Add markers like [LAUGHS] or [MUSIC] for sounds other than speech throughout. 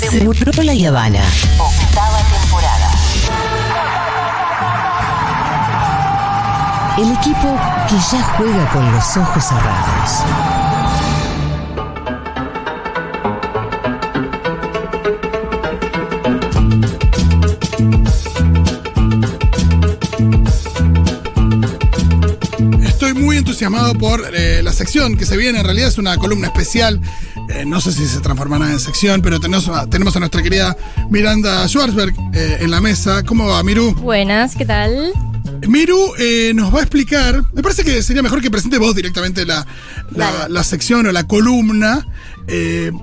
Seguro la Habana. Octava temporada. El equipo que ya juega con los ojos cerrados. Entusiasmado por eh, la sección que se viene. En realidad es una columna especial. Eh, no sé si se transformará en sección, pero tenemos, a- tenemos a nuestra querida Miranda Schwarzberg eh, en la mesa. ¿Cómo va, Miru? Buenas, ¿qué tal? Miru nos va a explicar. Me parece que sería mejor que presente vos directamente la, la- sección o la columna,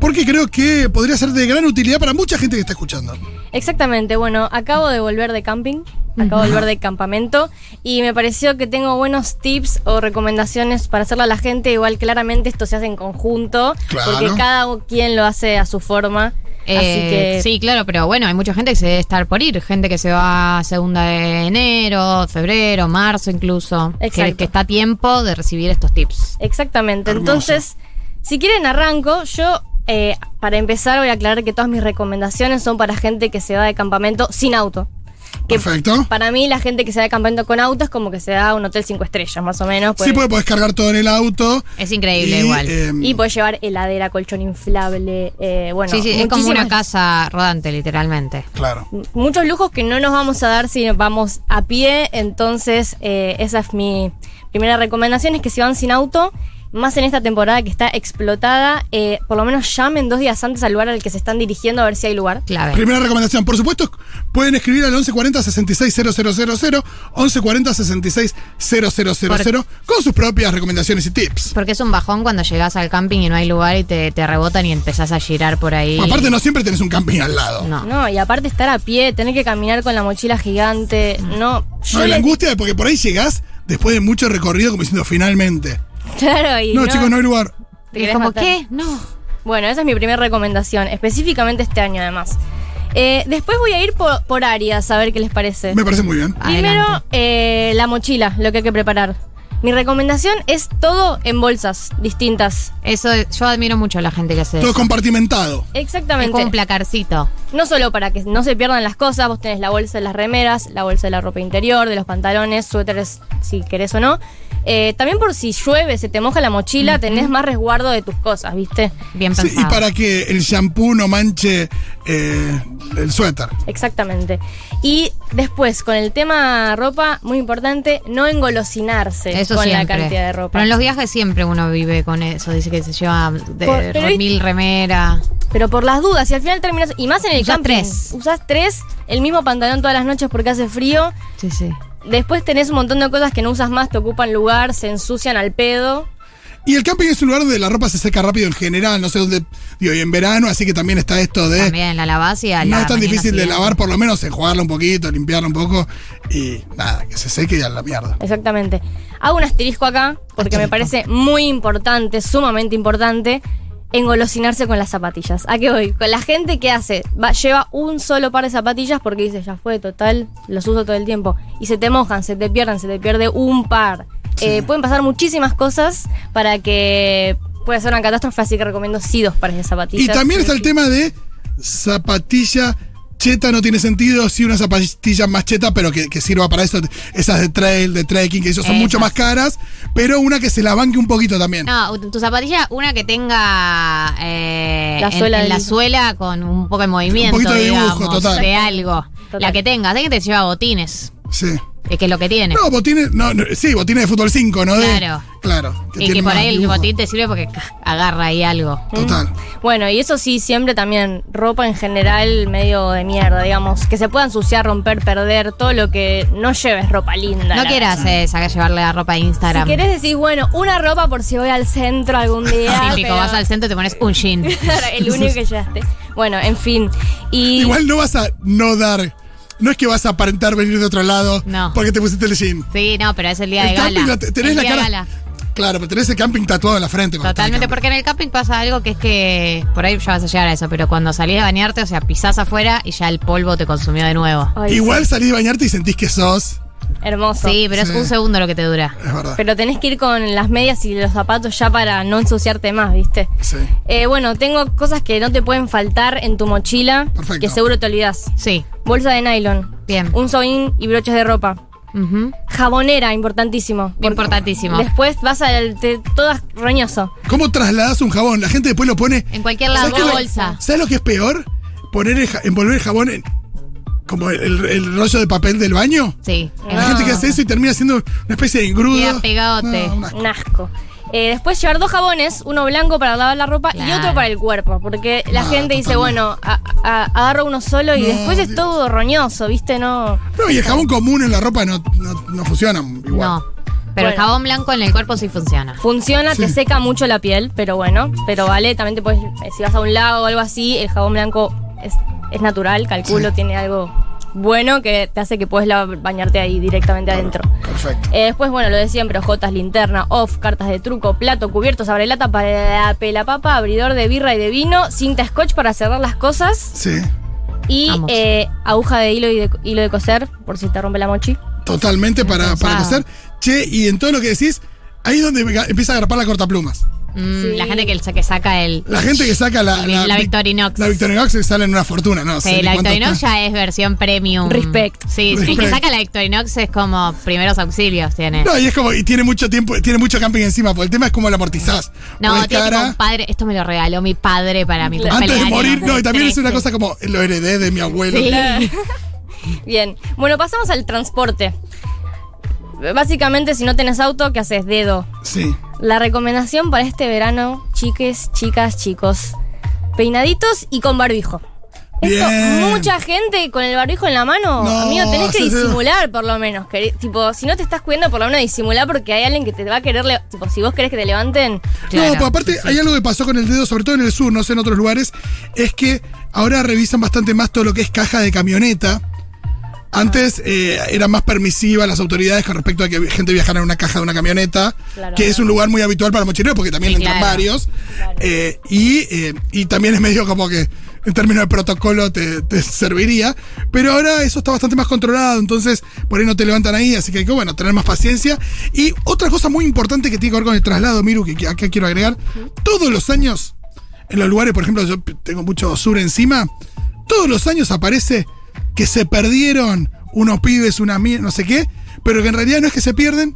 porque creo que podría ser de gran utilidad para mucha gente que está escuchando. Exactamente, bueno, acabo de volver de camping, acabo de volver de campamento y me pareció que tengo buenos tips o recomendaciones para hacerle a la gente. Igual claramente esto se hace en conjunto, Claro. porque cada quien lo hace a su forma. así Eh, que Sí, claro, pero bueno, hay mucha gente que se debe estar por ir. Gente que se va segunda de enero, febrero, marzo incluso. Que, Exacto. que está a tiempo de recibir estos tips. Exactamente. Hermoso. Entonces, si quieren arranco, yo eh, para empezar voy a aclarar que todas mis recomendaciones son para gente que se va de campamento sin auto. Que Perfecto. Para mí la gente que se va de campamento con auto es como que se da a un hotel cinco estrellas, más o menos. Sí, pues- porque podés cargar todo en el auto. Es increíble y, igual. eh, Y puedes llevar heladera, colchón inflable, eh, bueno. sí, sí, es como una casa rodante, literalmente. claro. Muchos lujos que no nos vamos a dar si nos vamos a pie, entonces eh, esa es mi primera recomendación, es que si van sin auto, más en esta temporada que está explotada, eh, por lo menos llamen dos días antes al lugar al que se están dirigiendo a ver si hay lugar. Clave. Primera recomendación. Por supuesto, pueden escribir al 1140 660000, 1140 660000, con sus propias recomendaciones y tips. Porque es un bajón cuando llegas al camping y no hay lugar y te, te rebotan y empezás a girar por ahí. Aparte, no siempre tenés un camping al lado. No. No, y aparte estar a pie, tener que caminar con la mochila gigante, no. yo No, y la angustia de porque por ahí llegás después de mucho recorrido como diciendo finalmente. [LAUGHS] Claro, y No, chicos, no hay lugar. te es como, matar. ¿qué? No. Bueno, esa es mi primera recomendación, específicamente este año además. Eh, después voy a ir por, por áreas a ver qué les parece. Me parece muy bien. Primero, eh, la mochila, lo que hay que preparar. Mi recomendación es todo en bolsas distintas. Eso, yo admiro mucho a la gente que hace Todo eso. compartimentado. Es Exactamente. como un placarcito. No solo para que no se pierdan las cosas, vos tenés la bolsa de las remeras, la bolsa de la ropa interior, de los pantalones, suéteres, si querés o no. Eh, también por si llueve, se te moja la mochila, tenés más resguardo de tus cosas, ¿viste? Bien Sí, pensado. y para que el shampoo no manche eh, el suéter. Exactamente. Y después, con el tema ropa, muy importante, no engolosinarse Eso con siempre. la cantidad de ropa. Pero en los viajes siempre uno vive con eso. Dice que se lleva de Por- mil remera. Pero por las dudas, si al final terminas. Y más en el Usás camping. tres. Usás tres, el mismo pantalón todas las noches porque hace frío. Sí, sí. Después tenés un montón de cosas que no usas más, te ocupan lugar, se ensucian al pedo. Y el camping es un lugar donde la ropa se seca rápido en general, no sé dónde, digo, y en verano, así que también está esto de... También la lavás y a No es tan difícil de lavar, por lo menos enjuagarla un poquito, limpiarla un poco y nada, que se seque y a la mierda. Exactamente. Hago un asterisco acá porque me parece muy importante, sumamente importante, engolosinarse con las zapatillas. ¿A qué voy? Con la gente que hace, va, lleva un solo par de zapatillas porque dice, ya fue, total, los uso todo el tiempo. Y se te mojan, se te pierden, se te pierde un par. Eh, pueden pasar muchísimas cosas para que pueda ser una catástrofe, así que recomiendo sí dos pares de zapatillas. Y también está el tema de zapatilla cheta no tiene sentido, sí una zapatilla más cheta, pero que, que sirva para eso, esas de trail, de trekking, que esas son Esas. mucho más caras, pero una que se la banque un poquito también. No, tu zapatilla, una que tenga eh, La en- suela en, del- la suela con un poco de movimiento, poquito de dibujo, digamos, total. de algo. Total. La que tenga, hay que lleva botines, Sí. Es que es lo que tiene. No, botines, no, no, sí, botines de fútbol 5, ¿no? De- Claro. Claro. y que por ahí el dibujo. botín te sirve porque agarra ahí algo. Total. Bueno, y eso sí, siempre también ropa en general medio de mierda, digamos, que se pueda ensuciar, romper, perder, todo lo que no lleves ropa linda. No quieras eh, sacar llevarle la ropa a Si Instagram. querés decir, bueno, una ropa por si voy al centro algún [LAUGHS] día. Típico, pero- vas al centro y te pones un jean. [LAUGHS] el único que llevaste. Bueno, en fin. Y Igual no vas a no dar. No es que vas a aparentar venir de otro lado No. porque te pusiste el jean. Sí, no, pero es el día El de gala. camping lo te- tenés El la día de cara. gala. Claro, pero tenés el camping tatuado en la frente. Totalmente, porque en el camping pasa algo que es que por ahí ya vas a llegar a eso, pero cuando salís de bañarte, o sea, pisás afuera y ya el polvo te consumió de nuevo. Ay, Igual sí. salís de bañarte y sentís que sos hermoso. Sí, pero Sí. es un segundo lo que te dura. Es verdad. Pero tenés que ir con las medias y los zapatos ya para no ensuciarte más, ¿viste? Sí. Eh, bueno, tengo cosas que no te pueden faltar en tu mochila, Perfecto. que seguro te olvidas. Sí. Bolsa de nylon, Bien. un soín y broches de ropa. Ujú. Jabonera, importantísimo. Importantísimo. Después vas a te, todas roñoso. ¿Cómo trasladas un jabón? La gente después lo pone. En cualquier lado, ¿Sabes qué lo- bolsa. ¿Sabes lo que es peor? Poner el ja- envolver el jabón en. Como el, el rollo de papel del baño. Sí. La gente que hace eso y termina siendo una especie de engrudo. Queda pegadote. No, una- Un asco. Eh, después llevar dos jabones, uno blanco para lavar la ropa y otro para el cuerpo. Porque la Ah, gente dice, bueno, a- a- agarro uno solo y No, después es todo roñoso, ¿viste? No. No, y el jabón común en la ropa no, no, no funciona igual. No. Pero el jabón blanco en el cuerpo sí funciona. Funciona, te seca mucho la piel, pero bueno, pero vale, también te puedes, eh, si vas a un lago o algo así, el jabón blanco es, es natural, calculo, Sí. tiene algo bueno que te hace que puedes bañarte ahí directamente adentro. Perfecto. Eh, después, bueno, lo de siempre, hojotas, linterna, off, cartas de truco, plato, cubiertos, abrelata para la pelapapa, abridor de birra y de vino, cinta scotch para cerrar las cosas Sí, y eh, aguja de hilo y de, hilo de coser, por si te rompe la mochi. totalmente para, para coser. Che, y en todo lo que decís, ahí es donde empieza a agarpar la cortaplumas. Mm, Sí. La gente que, que saca el. La gente que saca la. La Victorinox. La Victorinox se sale en una fortuna, ¿no? Sí, la Victorinox está. ya es versión premium. Respect. Sí, sí, el que saca la Victorinox es como primeros auxilios tiene. No, y es como, y tiene mucho tiempo, tiene mucho camping encima, porque el tema es como lo amortizás. No, tiene cara, un padre. Esto me lo regaló mi padre para mi antes de morir, no, y también es una 13. cosa como, lo heredé de mi abuelo. Sí. [LAUGHS] Bien, bueno, pasamos al transporte. Básicamente, si no tenés auto, ¿qué haces? Dedo. Sí. La recomendación para este verano, chiques, chicas, chicos, peinaditos y con barbijo. Esto, Bien. mucha gente con el barbijo en la mano, No, amigo, tenés que disimular por lo menos. queri- tipo, si no te estás cuidando, por lo menos disimular porque hay alguien que te va a querer, tipo, si vos querés que te levanten, Claro, no, pero aparte sí, sí. hay algo que pasó con el dedo, sobre todo en el sur, no sé en otros lugares, es que ahora revisan bastante más todo lo que es caja de camioneta. Antes eh, eran más permisivas las autoridades con respecto a que gente viajara en una caja de una camioneta, Claro. que es un lugar muy habitual para mochileros porque también Sí, entran claro. varios. Eh, y, eh, y también es medio como que en términos de protocolo te, te serviría. Pero ahora eso está bastante más controlado, entonces por ahí no te levantan ahí, así que hay que bueno, tener más paciencia. Y otra cosa muy importante que tiene que ver con el traslado, Miru, que que acá quiero agregar, todos los años, en los lugares, por ejemplo, yo tengo mucho sur encima, todos los años aparece que se perdieron unos pibes, una mía, no sé qué, pero que en realidad no es que se pierden,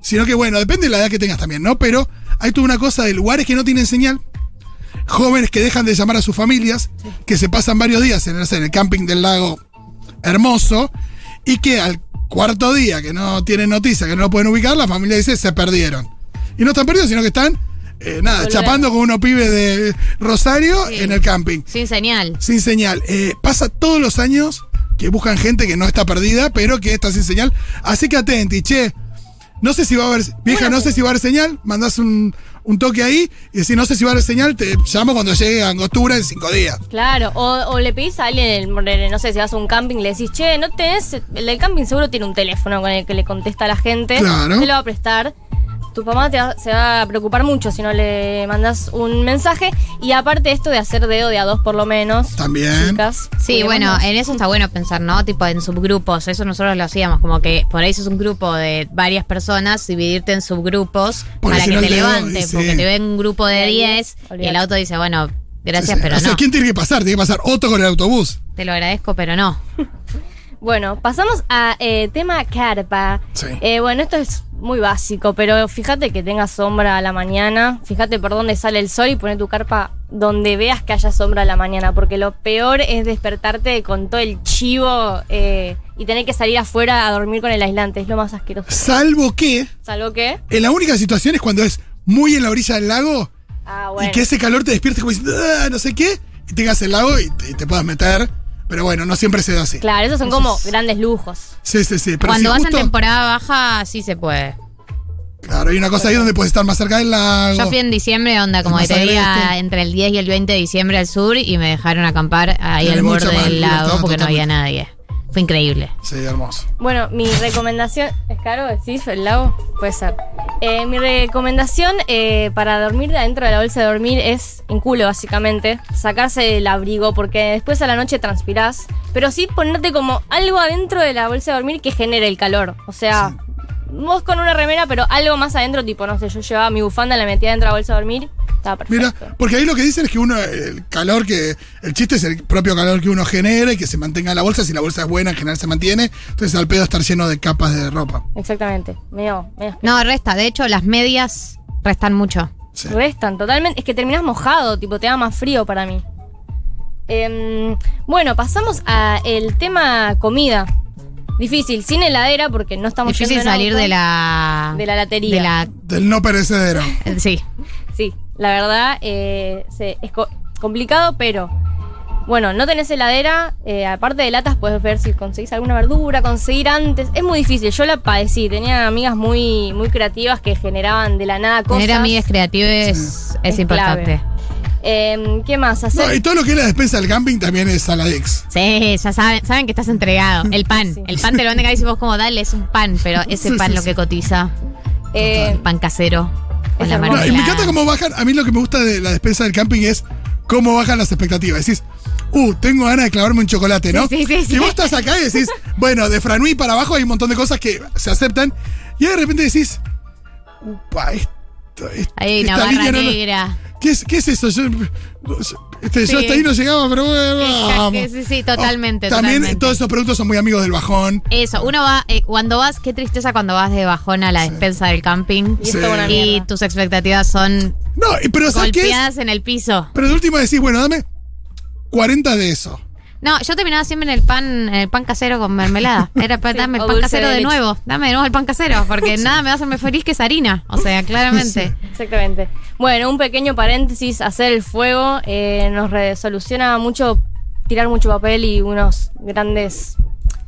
sino que bueno, depende de la edad que tengas también, ¿no? Pero hay toda una cosa de lugares que no tienen señal, jóvenes que dejan de llamar a sus familias, que se pasan varios días en, el camping del lago hermoso, y que al cuarto día que no tienen noticia, que no lo pueden ubicar, la familia dice se perdieron. Y no están perdidos, sino que están, eh, nada, Volver. chapando con unos pibes de Rosario Sí. en el camping. Sin señal. Sin señal. Eh, pasa todos los años que buscan gente que no está perdida, pero que está sin señal. Así que atenti, che. No sé si va a haber. Vieja, no sé si va a haber señal. Mandás un, un toque ahí y decís, no sé si va a haber señal. Te llamo cuando llegue a Angostura en cinco días. claro, o, o le pedís a alguien, el- no sé, si vas a un camping, le decís, che, no tenés, el del camping seguro tiene un teléfono con el que le contesta a la gente, Claro. te lo va a prestar. Tu mamá te va- se va a preocupar mucho si no le mandas un mensaje. Y aparte esto de hacer dedo de a dos por lo menos. También. Chicas. Sí, bueno, en eso está bueno pensar, ¿no? Tipo en subgrupos, eso nosotros lo hacíamos, como que por ahí es un grupo de varias personas, dividirte en subgrupos Porque para si que no te levante, y sí. porque te ven un grupo de De 10 10, y el auto dice, bueno, gracias, Sí, sí. pero o sea, no. ¿quién tiene que pasar? Tiene que pasar Otto con el autobús. Te lo agradezco, pero no. [LAUGHS] Bueno, pasamos a eh, tema carpa. Sí. Eh, bueno, esto es muy básico, pero fíjate que tenga sombra a la mañana. Fíjate por dónde sale el sol y pone tu carpa donde veas que haya sombra a la mañana. Porque lo peor es despertarte con todo el chivo eh, y tener que salir afuera a dormir con el aislante. Es lo más asqueroso. Salvo que ¿Salvo que? en la única situación es cuando es muy en la orilla del lago Ah, bueno. y que ese calor te despierte como diciendo, "Ah", no sé qué, y tengas el lago y te, y te puedas meter. Pero bueno, no siempre se da así. Claro, esos son Eso como es- grandes lujos. Sí, sí, sí. Pero Cuando si vas justo- en temporada baja, sí se puede. Claro, hay una cosa ahí donde puedes estar más cerca del lago. Yo fui en diciembre, onda, como que te diga entre el 10 y el 20 de diciembre al sur y me dejaron acampar ahí al borde del lago porque no había nadie. Fue increíble. Sí, hermoso. Bueno, mi recomendación. ¿Es caro? ¿Decís el lago? Puede ser. Eh, mi recomendación eh, para dormir adentro de la bolsa de dormir es en culo, básicamente. Sacarse el abrigo, porque después a la noche transpirás. Pero sí ponerte como algo adentro de la bolsa de dormir que genere el calor. O sea, vos con una remera, pero algo más adentro, tipo, no sé, yo llevaba mi bufanda, la metía dentro de la bolsa de dormir. Estaba perfecto. Mira, porque ahí lo que dicen es que uno, el calor que, el chiste es el propio calor que uno genera y que se mantenga en la bolsa. Si la bolsa es buena, en general se mantiene. Entonces al pedo estar lleno de capas de ropa. Exactamente. Medio No, resta. De hecho, las medias restan mucho. Sí. Restan totalmente. Es que terminas mojado, tipo, te da más frío para mí. Em, bueno, pasamos a el tema comida. Difícil, sin heladera porque no estamos Difícil salir de la. De la latería. De la. Del no perecedero. Sí. La verdad eh, se- es co- complicado, pero bueno, no tenés heladera. eh, aparte de latas, puedes ver si conseguís alguna verdura, conseguir antes. Es muy difícil. Yo la padecí. Tenía amigas muy, muy creativas que generaban de la nada cosas. Tener amigas creativas es, Es importante. Em, ¿Qué más hacer? No, y todo lo que es la despensa del camping también es Saladix. Sí, ya saben, saben que estás entregado. El pan. Sí. El pan te lo venden acá y vos como dale, es un pan, pero [LAUGHS] ese Sí, pan sí, lo sí. que cotiza. Eh, El pan casero. Con la. No, y me encanta cómo bajan. A mí lo que me gusta de la despensa del camping es cómo bajan las expectativas. Decís, uh, tengo ganas de clavarme un chocolate, ¿no? Sí, sí, sí, sí. Y vos estás acá y decís, [LAUGHS] bueno, de Franui para abajo hay un montón de cosas que se aceptan. Y de repente decís, upa, esto, esto- una esta barra línea no- no- negra. ¿Qué es, qué es eso? Yo, este, yo hasta ahí no llegaba, pero bueno, Sí, vamos. sí, sí, totalmente, Oh, También totalmente. todos esos productos son muy amigos del bajón. Eso, uno va, eh, cuando vas, qué tristeza cuando vas de bajón a la despensa del camping y tus expectativas son No, pero ¿sabes qué es? golpeadas en el piso. Pero de última decís, bueno, dame 40 de eso. No, yo terminaba siempre en el pan, en el pan casero con mermelada. [LAUGHS] Era para Sí, dame el pan casero de nuevo. Dame de nuevo el pan casero, porque nada me va a hacer más feliz que esa harina. O sea, claramente. Exactamente. Bueno, un pequeño paréntesis, hacer el fuego eh, nos resoluciona mucho tirar mucho papel y unos grandes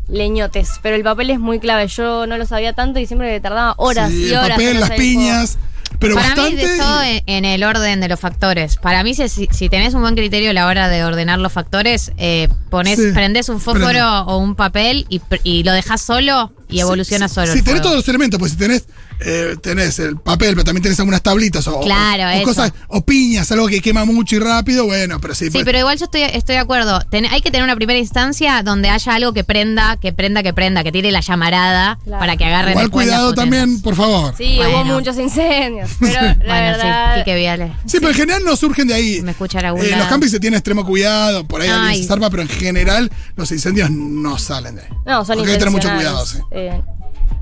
leñotes, pero el papel es muy clave. Yo no lo sabía tanto y siempre tardaba horas Sí, y el horas. papel, en las el piñas. Pero Para bastante. mí es todo en, en el orden de los factores. Para mí, si, si- tenés un buen criterio a la hora de ordenar los factores, eh, pones, Sí, prendés un fósforo prende. o un papel y, y lo dejas solo y evoluciona solo. Si el tenés todos los elementos, pues si tenés, eh, tenés el papel, pero también tenés algunas tablitas o, Claro, o, o eso. cosas, o piñas, algo que quema mucho y rápido, bueno, pero sí. Sí, pues- pero igual yo estoy, estoy de acuerdo. Ten- hay que tener una primera instancia donde haya algo que prenda, que prenda, que prenda, que tire la llamarada Claro. para que agarren Igual cuidado también, por favor. Sí, hubo Bueno. muchos incendios, [LAUGHS] pero la Bueno, verdad... sí, Quique Viale. Sí, pero en general no surgen de ahí. Me Eh, los campings se tiene extremo cuidado, por ahí alguien se zarpa, pero en general los incendios no salen de ahí. No, son Porque hay que tener mucho cuidado, sí. Eh,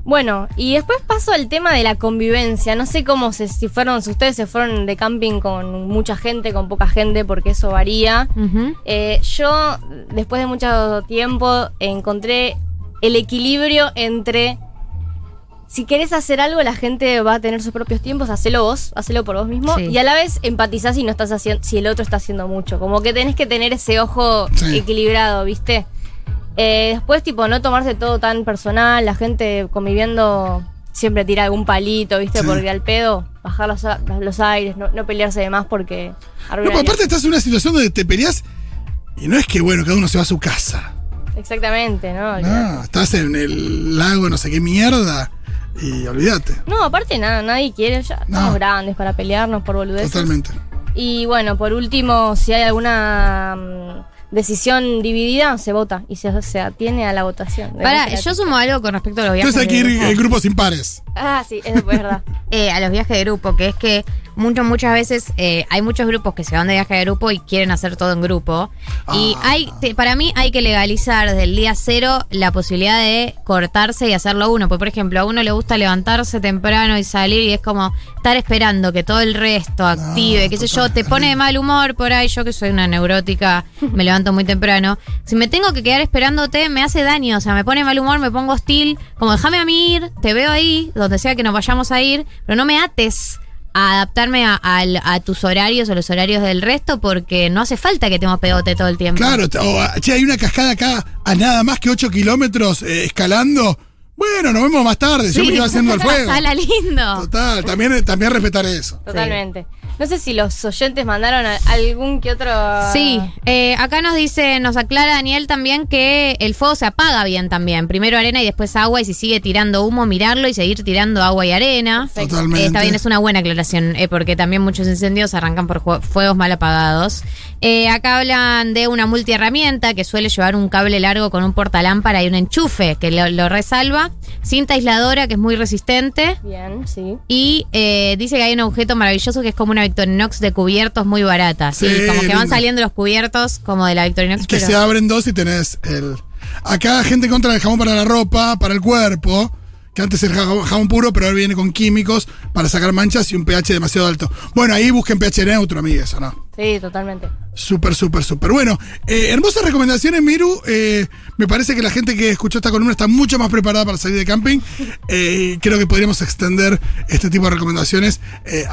bueno, y después paso al tema de la convivencia. No sé cómo se, si fueron, si ustedes se fueron de camping con mucha gente, con poca gente, porque eso varía. Eh, yo, después de mucho tiempo, encontré el equilibrio entre si querés hacer algo, la gente va a tener sus propios tiempos, hacelo vos, hacelo por vos mismo. Sí. Y a la vez empatizás si no estás haciendo, si el otro está haciendo mucho. Como que tenés que tener ese ojo Sí. equilibrado, ¿viste? Eh, después, tipo, no tomarse todo tan personal, la gente conviviendo siempre tira algún palito, ¿viste? Sí. Porque al pedo, bajar los, a- los aires, no, no pelearse de más porque... No, pero aparte estás en una situación donde te peleas y no es que, bueno, cada uno se va a su casa. Exactamente, ¿no? Estás en el lago, no sé qué mierda, y olvídate. No, aparte nada, nadie quiere, ya estamos No. grandes para pelearnos por boludeces. Totalmente. Y bueno, por último, si hay alguna mm, decisión dividida, se vota y se, se atiene a la votación. Pará, Democrática. yo sumo algo con respecto a los viajes. Entonces hay que ir en grupos impares. Ah, sí, es es verdad. [LAUGHS] Eh, a los viajes de grupo, que es que muchas, muchas veces eh, hay muchos grupos que se van de viaje de grupo y quieren hacer todo en grupo. Y Ah. hay, te- para mí hay que legalizar desde el día cero la posibilidad de cortarse y hacerlo uno. Porque, por ejemplo, a uno le gusta levantarse temprano y salir y es como estar esperando que todo el resto active, qué sé yo, te pone de mal humor por ahí. Yo que soy una neurótica, me levanto muy temprano. Si me tengo que quedar esperándote, me hace daño. O sea, me pone mal humor, me pongo hostil. Como déjame a mí ir, te veo ahí, donde sea que nos vayamos a ir, pero no me ates a adaptarme a, al- a tus horarios o los horarios del resto porque no hace falta que estemos pegote todo el tiempo. Claro, o, che, hay una cascada acá a nada más que 8 kilómetros eh, escalando. Bueno, nos vemos más tarde. Yo me Sí. quedo haciendo el [LAUGHS] fuego. Pasala lindo. Total, también, también respetar eso. Totalmente. No sé si los oyentes mandaron a- algún que otro. Sí, eh, acá nos dice, nos aclara Daniel también que el fuego se apaga bien también. Primero arena y después agua y si sigue tirando humo, mirarlo y seguir tirando agua y arena. Totalmente. Eh, está bien, es una buena aclaración, eh, porque también muchos incendios arrancan por fuegos mal apagados. Eh, acá hablan de una multiherramienta que suele llevar un cable largo con un portalámpara y un enchufe que lo, lo resalva. Cinta aisladora que es muy resistente. Bien, sí. Y eh, dice que hay un objeto maravilloso que es como una Victorinox de cubiertos muy barata. Sí, Sí, como que van saliendo los cubiertos como de la Victorinox. Que pero- se abren dos y tenés el. Acá gente contra el jabón para la ropa, para el cuerpo. Que antes era jabón, jabón puro, pero ahora viene con químicos para sacar manchas y un pH demasiado alto. Bueno, ahí busquen pH neutro, amigues, ¿o no? Sí, totalmente. Súper, súper, súper. Bueno, eh, hermosas recomendaciones, Miru. Eh, me parece que la gente que escuchó esta columna está mucho más preparada para salir de camping. Eh, creo que podríamos extender este tipo de recomendaciones eh,